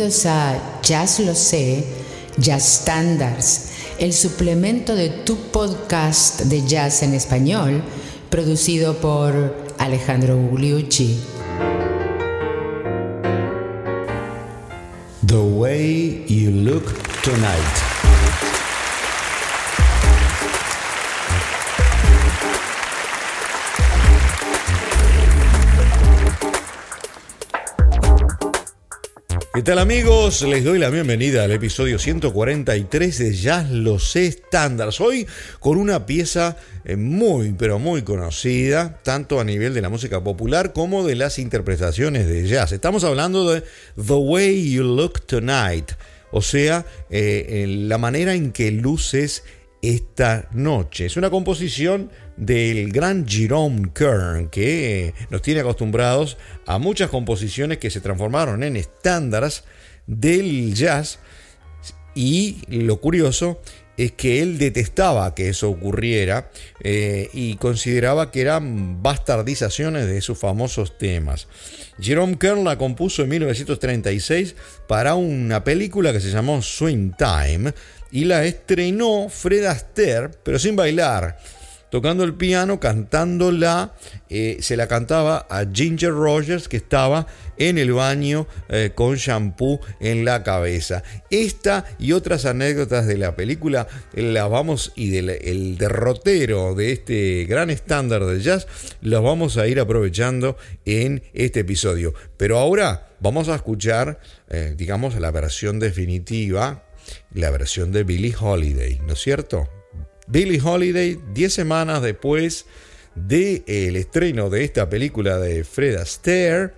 Bienvenidos a Jazz Lo Sé, Jazz Standards, el suplemento de tu podcast de jazz en español, producido por Alejandro Gugliucci. The Way You Look Tonight. ¿Qué tal amigos? Les doy la bienvenida al episodio 143 de Jazz Los Estándares. Hoy con una pieza eh, muy, pero muy conocida, tanto a nivel de la música popular como de las interpretaciones de jazz. Estamos hablando de The Way You Look Tonight, o sea, eh, la manera en que luces esta noche. Es una composición del gran Jerome Kern, que nos tiene acostumbrados a muchas composiciones que se transformaron en estándares del jazz. Y lo curioso es que él detestaba que eso ocurriera eh, y consideraba que eran bastardizaciones de sus famosos temas. Jerome Kern la compuso en 1936 para una película que se llamó Swing Time y la estrenó Fred Astaire, pero sin bailar tocando el piano, cantándola, eh, se la cantaba a Ginger Rogers que estaba en el baño eh, con shampoo en la cabeza. Esta y otras anécdotas de la película las vamos y del derrotero de este gran estándar de jazz las vamos a ir aprovechando en este episodio. Pero ahora vamos a escuchar, eh, digamos, la versión definitiva, la versión de Billie Holiday, ¿no es cierto? Billie Holiday, 10 semanas después del estreno de esta película de Fred Astaire,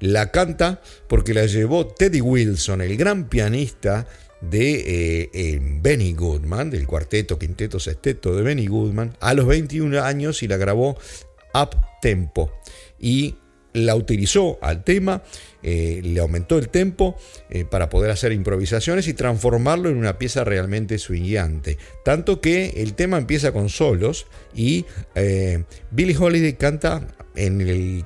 la canta porque la llevó Teddy Wilson, el gran pianista de eh, Benny Goodman, del cuarteto, quinteto, sexteto de Benny Goodman, a los 21 años y la grabó up tempo. Y la utilizó al tema, eh, le aumentó el tempo eh, para poder hacer improvisaciones y transformarlo en una pieza realmente swingante. Tanto que el tema empieza con solos y eh, Billie Holiday canta en el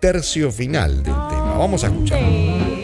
tercio final del tema. Vamos a escucharlo.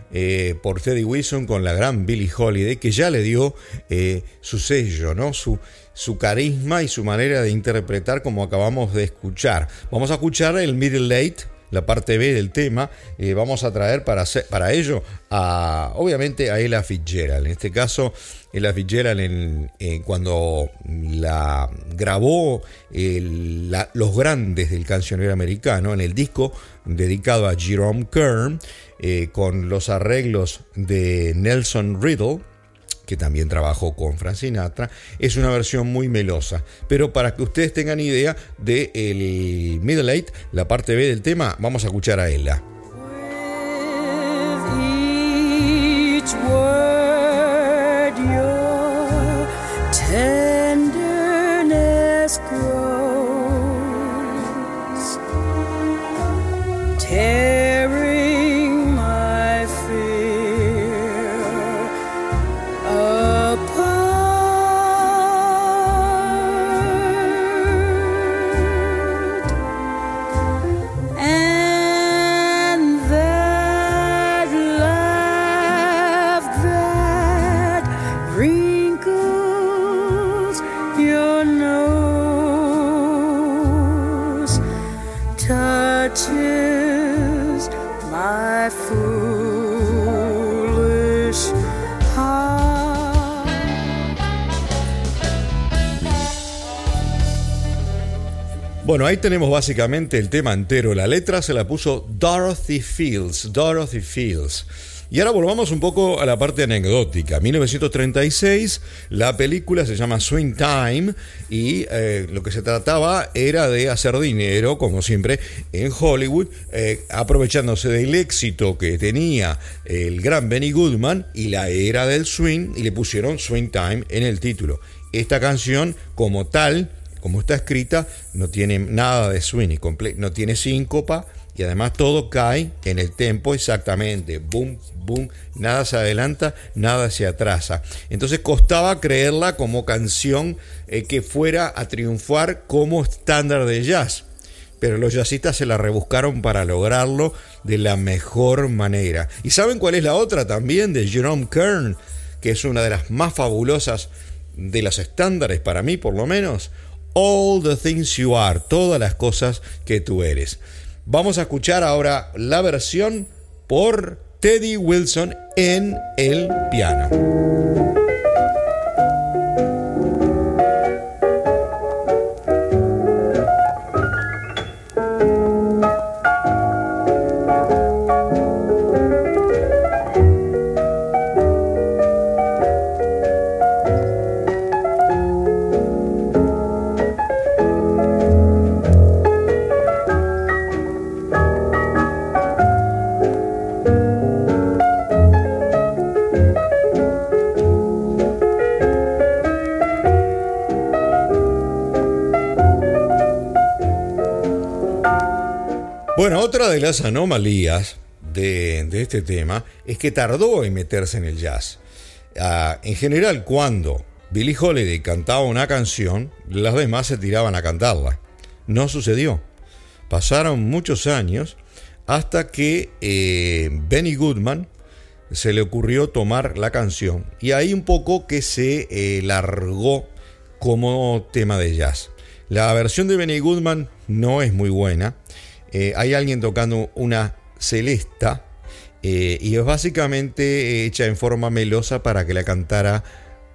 eh, por Teddy Wilson con la gran Billie Holiday, que ya le dio eh, su sello, ¿no? Su, su carisma y su manera de interpretar como acabamos de escuchar. Vamos a escuchar el Middle Late la parte B del tema, eh, vamos a traer para, para ello a, obviamente, a Ella Fitzgerald. En este caso, Ella Fitzgerald en, cuando la grabó los grandes del cancionero americano en el disco dedicado a Jerome Kern, eh, con los arreglos de Nelson Riddle, que también trabajó con Frank Sinatra, es una versión muy melosa. Pero para que ustedes tengan idea del el Middle Eight, la parte B del tema, vamos a escuchar a ella. Ahí tenemos básicamente el tema entero. La letra se la puso Dorothy Fields. Dorothy Fields. Y ahora volvamos un poco a la parte anecdótica. 1936, la película se llama Swing Time y eh, lo que se trataba era de hacer dinero, como siempre, en Hollywood, eh, aprovechándose del éxito que tenía el gran Benny Goodman y la era del swing, y le pusieron Swing Time en el título. Esta canción, como tal, como está escrita, no tiene nada de swing, no tiene síncopa y además todo cae en el tempo exactamente, boom, boom, nada se adelanta, nada se atrasa. Entonces costaba creerla como canción eh, que fuera a triunfar como estándar de jazz. Pero los jazzistas se la rebuscaron para lograrlo de la mejor manera. ¿Y saben cuál es la otra también de Jerome Kern? Que es una de las más fabulosas de las estándares para mí por lo menos. All the things you are, todas las cosas que tú eres. Vamos a escuchar ahora la versión por Teddy Wilson en el piano. Bueno, otra de las anomalías de, este tema es que tardó en meterse en el jazz. Ah, en general, cuando Billie Holiday cantaba una canción, las demás se tiraban a cantarla. No sucedió. Pasaron muchos años hasta que eh, Benny Goodman se le ocurrió tomar la canción y ahí un poco que se eh, largó como tema de jazz. La versión de Benny Goodman no es muy buena eh, hay alguien tocando una celesta eh, y es básicamente hecha en forma melosa para que la cantara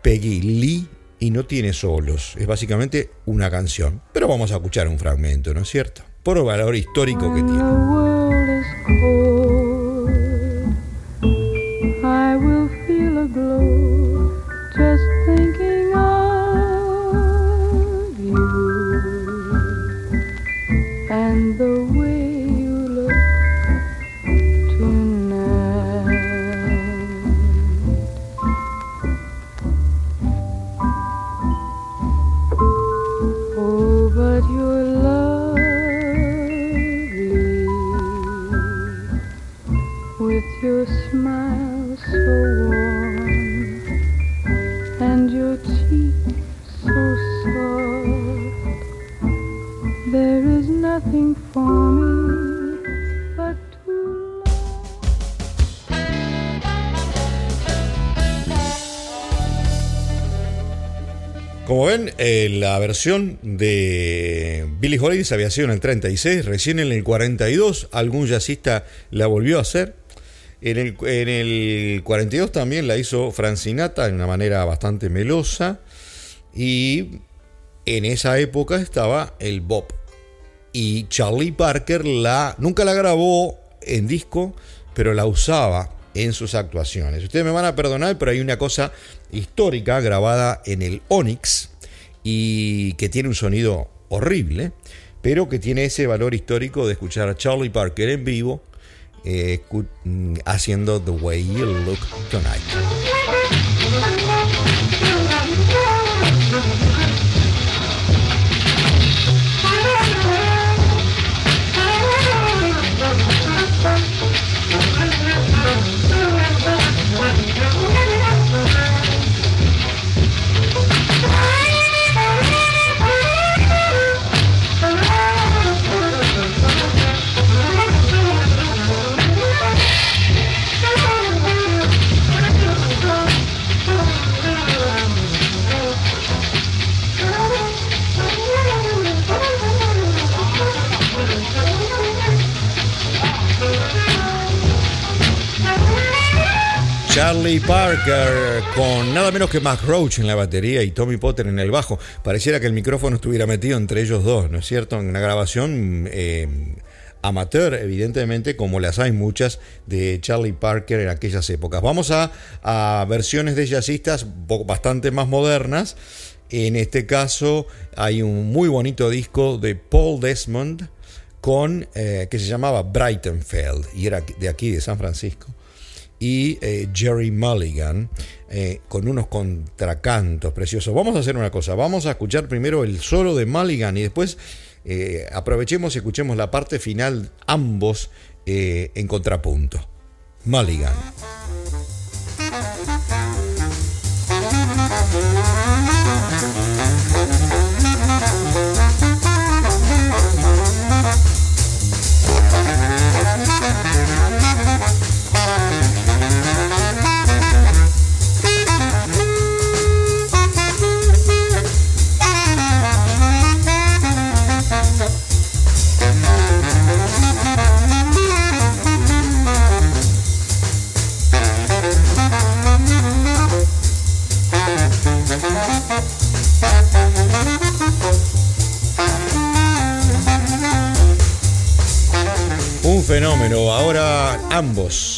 Peggy Lee y no tiene solos, es básicamente una canción. Pero vamos a escuchar un fragmento, ¿no es cierto? Por el valor histórico que tiene. Como ven, eh, la versión de Billy Holiday se había sido en el 36, recién en el 42 algún jazzista la volvió a hacer. En el, en el 42 también la hizo Francinata de una manera bastante melosa. Y en esa época estaba el Bob. Y Charlie Parker la, nunca la grabó en disco, pero la usaba en sus actuaciones. Ustedes me van a perdonar, pero hay una cosa histórica grabada en el Onyx y que tiene un sonido horrible, pero que tiene ese valor histórico de escuchar a Charlie Parker en vivo eh, mm, haciendo The Way You Look Tonight. Charlie Parker con nada menos que Mac Roach en la batería y Tommy Potter en el bajo. Pareciera que el micrófono estuviera metido entre ellos dos, ¿no es cierto? En una grabación eh, amateur, evidentemente, como las hay muchas de Charlie Parker en aquellas épocas. Vamos a, versiones de jazzistas bastante más modernas. En este caso hay un muy bonito disco de Paul Desmond con, eh, que se llamaba Brightenfeld y era de aquí, de San Francisco y eh, Jerry Mulligan eh, con unos contracantos preciosos. Vamos a hacer una cosa, vamos a escuchar primero el solo de Mulligan y después eh, aprovechemos y escuchemos la parte final ambos en contrapunto. Mulligan. Ambos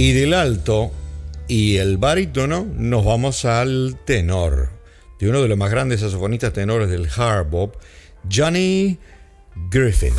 Y del alto y el barítono nos vamos al tenor, de uno de los más grandes saxofonistas tenores del hard bop, Johnny Griffin.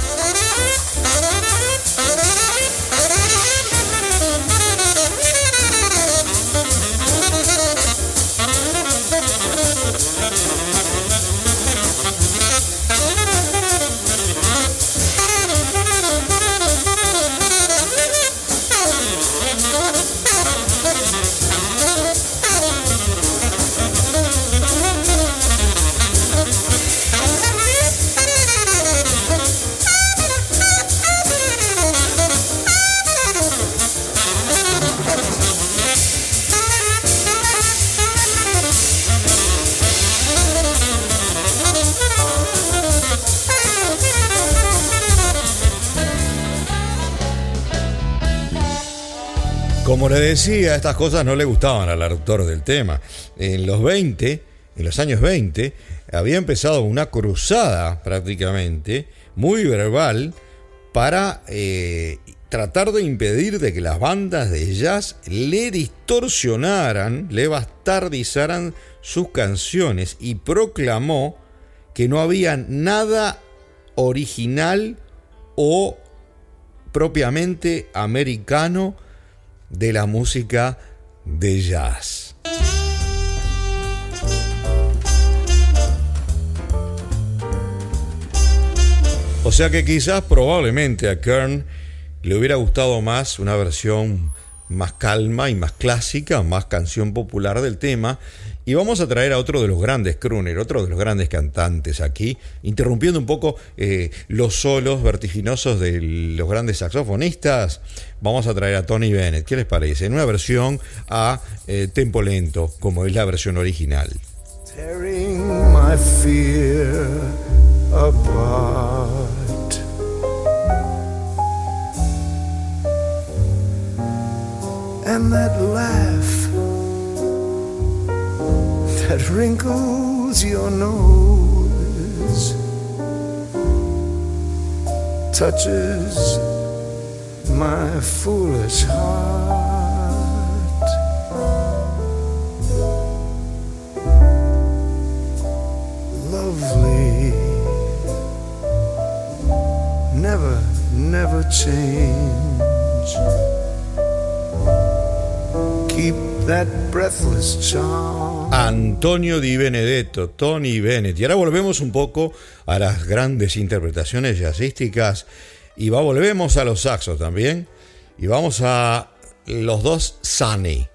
Como le decía, estas cosas no le gustaban al autor del tema. En los 20, en los años 20, había empezado una cruzada prácticamente, muy verbal, para eh, tratar de impedir de que las bandas de jazz le distorsionaran, le bastardizaran sus canciones y proclamó que no había nada original o propiamente americano de la música de jazz. O sea que quizás probablemente a Kern le hubiera gustado más una versión más calma y más clásica, más canción popular del tema, y vamos a traer a otro de los grandes crooner, otro de los grandes cantantes aquí, interrumpiendo un poco eh, los solos vertiginosos de los grandes saxofonistas. Vamos a traer a Tony Bennett. ¿Qué les parece? En una versión a eh, tempo lento, como es la versión original. my fear apart. And that laugh that wrinkles your nose touches my foolish heart. Lovely, never, never change. Keep Antonio Di Benedetto, Tony Bennett. Y ahora volvemos un poco a las grandes interpretaciones jazzísticas y va, volvemos a los saxos también. Y vamos a los dos Sunny.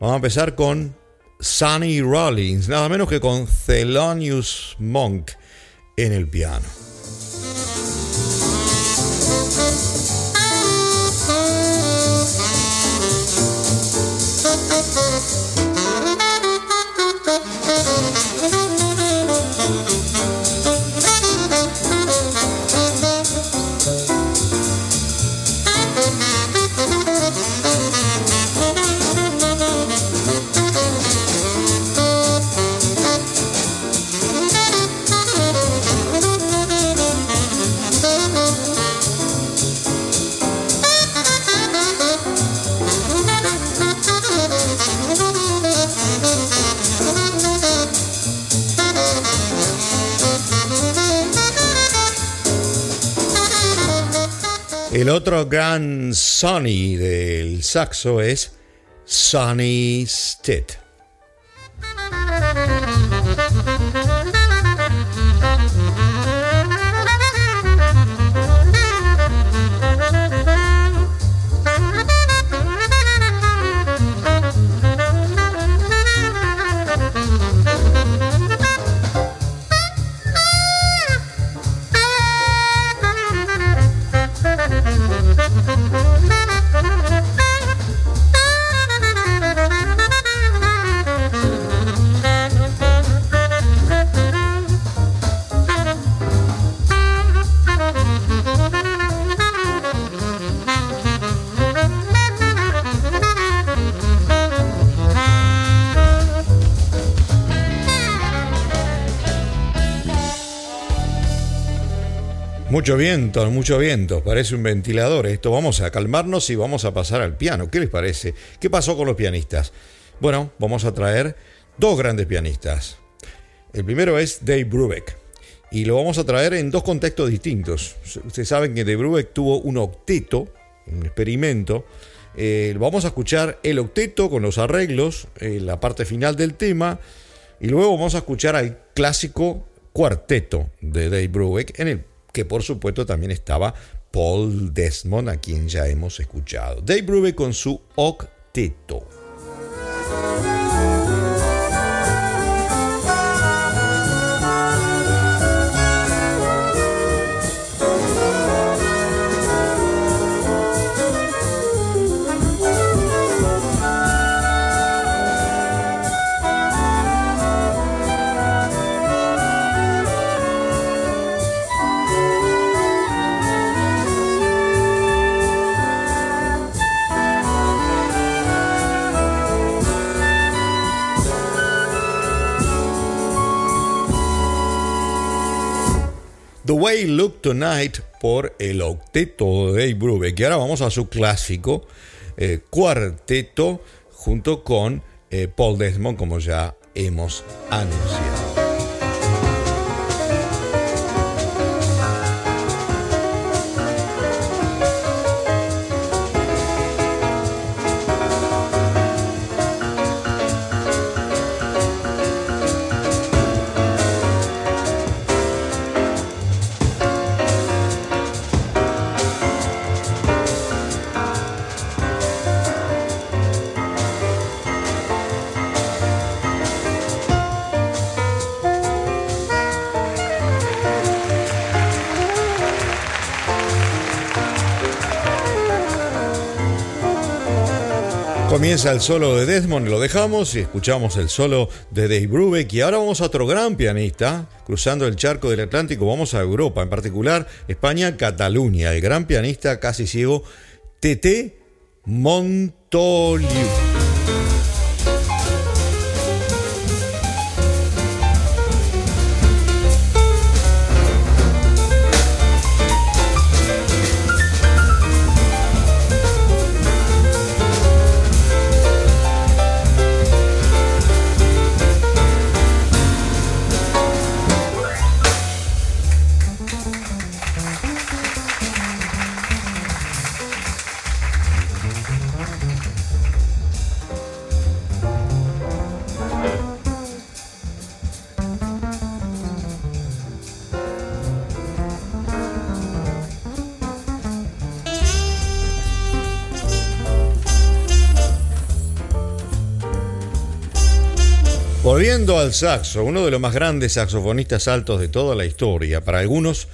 Vamos a empezar con Sunny Rollins, nada menos que con Thelonious Monk en el piano. El otro gran Sonny del saxo es Sonny Stitt. Mucho viento, mucho viento, parece un ventilador esto. Vamos a calmarnos y vamos a pasar al piano. ¿Qué les parece? ¿Qué pasó con los pianistas? Bueno, vamos a traer dos grandes pianistas. El primero es Dave Brubeck y lo vamos a traer en dos contextos distintos. Ustedes saben que Dave Brubeck tuvo un octeto, un experimento. Eh, vamos a escuchar el octeto con los arreglos, eh, la parte final del tema, y luego vamos a escuchar al clásico cuarteto de Dave Brubeck en el que por supuesto también estaba Paul Desmond, a quien ya hemos escuchado. Dave Brubeck con su octeto. Look Tonight por el octeto de Dave Brubeck. Ahora vamos a su clásico eh, cuarteto junto con eh, Paul Desmond, como ya hemos anunciado. Comienza el solo de Desmond, lo dejamos y escuchamos el solo de Dave Brubeck. Y ahora vamos a otro gran pianista, cruzando el charco del Atlántico, vamos a Europa, en particular España, Cataluña. El gran pianista casi ciego, Tete Montoliu. Volviendo al saxo, uno de los más grandes saxofonistas altos de toda la historia, para algunos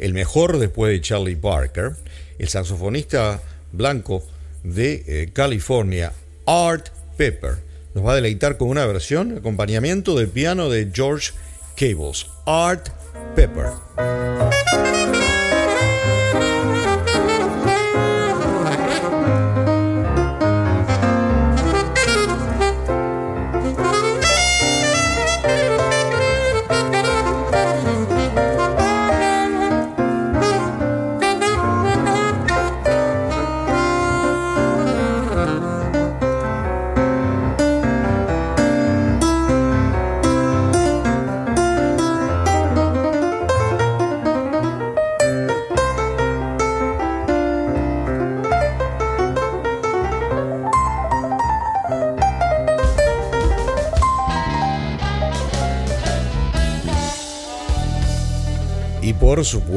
el mejor después de Charlie Parker, el saxofonista blanco de eh, California, Art Pepper, nos va a deleitar con una versión, acompañamiento de piano de George Cables, Art Pepper.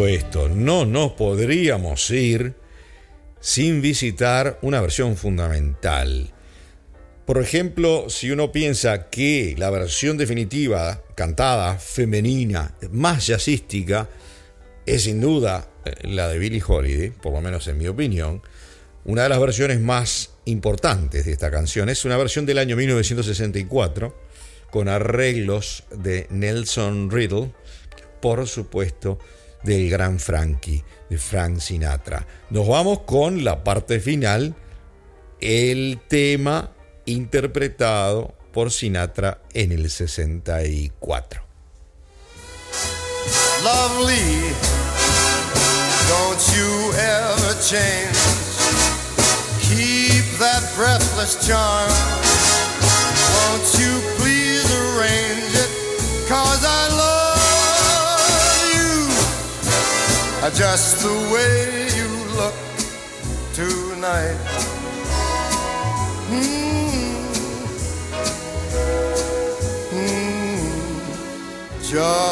Supuesto, no nos podríamos ir sin visitar una versión fundamental. Por ejemplo, si uno piensa que la versión definitiva, cantada, femenina, más jazzística, es sin duda eh, la de Billie Holiday, por lo menos en mi opinión, una de las versiones más importantes de esta canción es una versión del año 1964 con arreglos de Nelson Riddle, por supuesto, del gran Frankie, de Frank Sinatra. Nos vamos con la parte final, el tema interpretado por Sinatra en el 64. Lovely, don't you ever change. Keep that breathless charm. Won't you please arrange it? Cause I just the way you look tonight. Mm. Mm. Just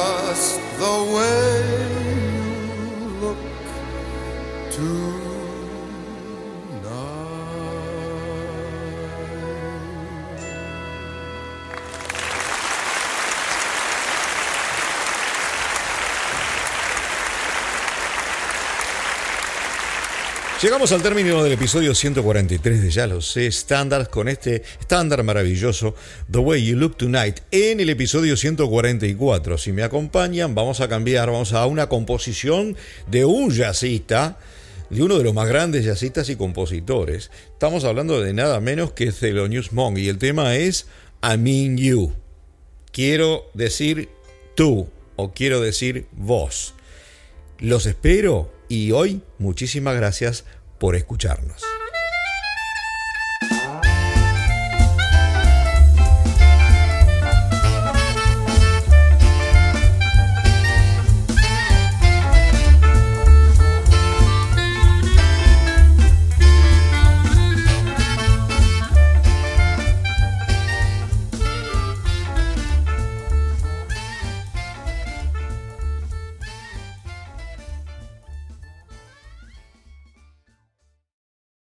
Llegamos al término del episodio 143 de Ya lo sé, estándar con este estándar maravilloso The Way You Look Tonight en el episodio 144. Si me acompañan, vamos a cambiar, vamos a una composición de un jazzista, de uno de los más grandes jazzistas y compositores. Estamos hablando de nada menos que Thelonious Monk y el tema es I mean you. Quiero decir tú o quiero decir vos. Los espero y hoy muchísimas gracias por escucharnos.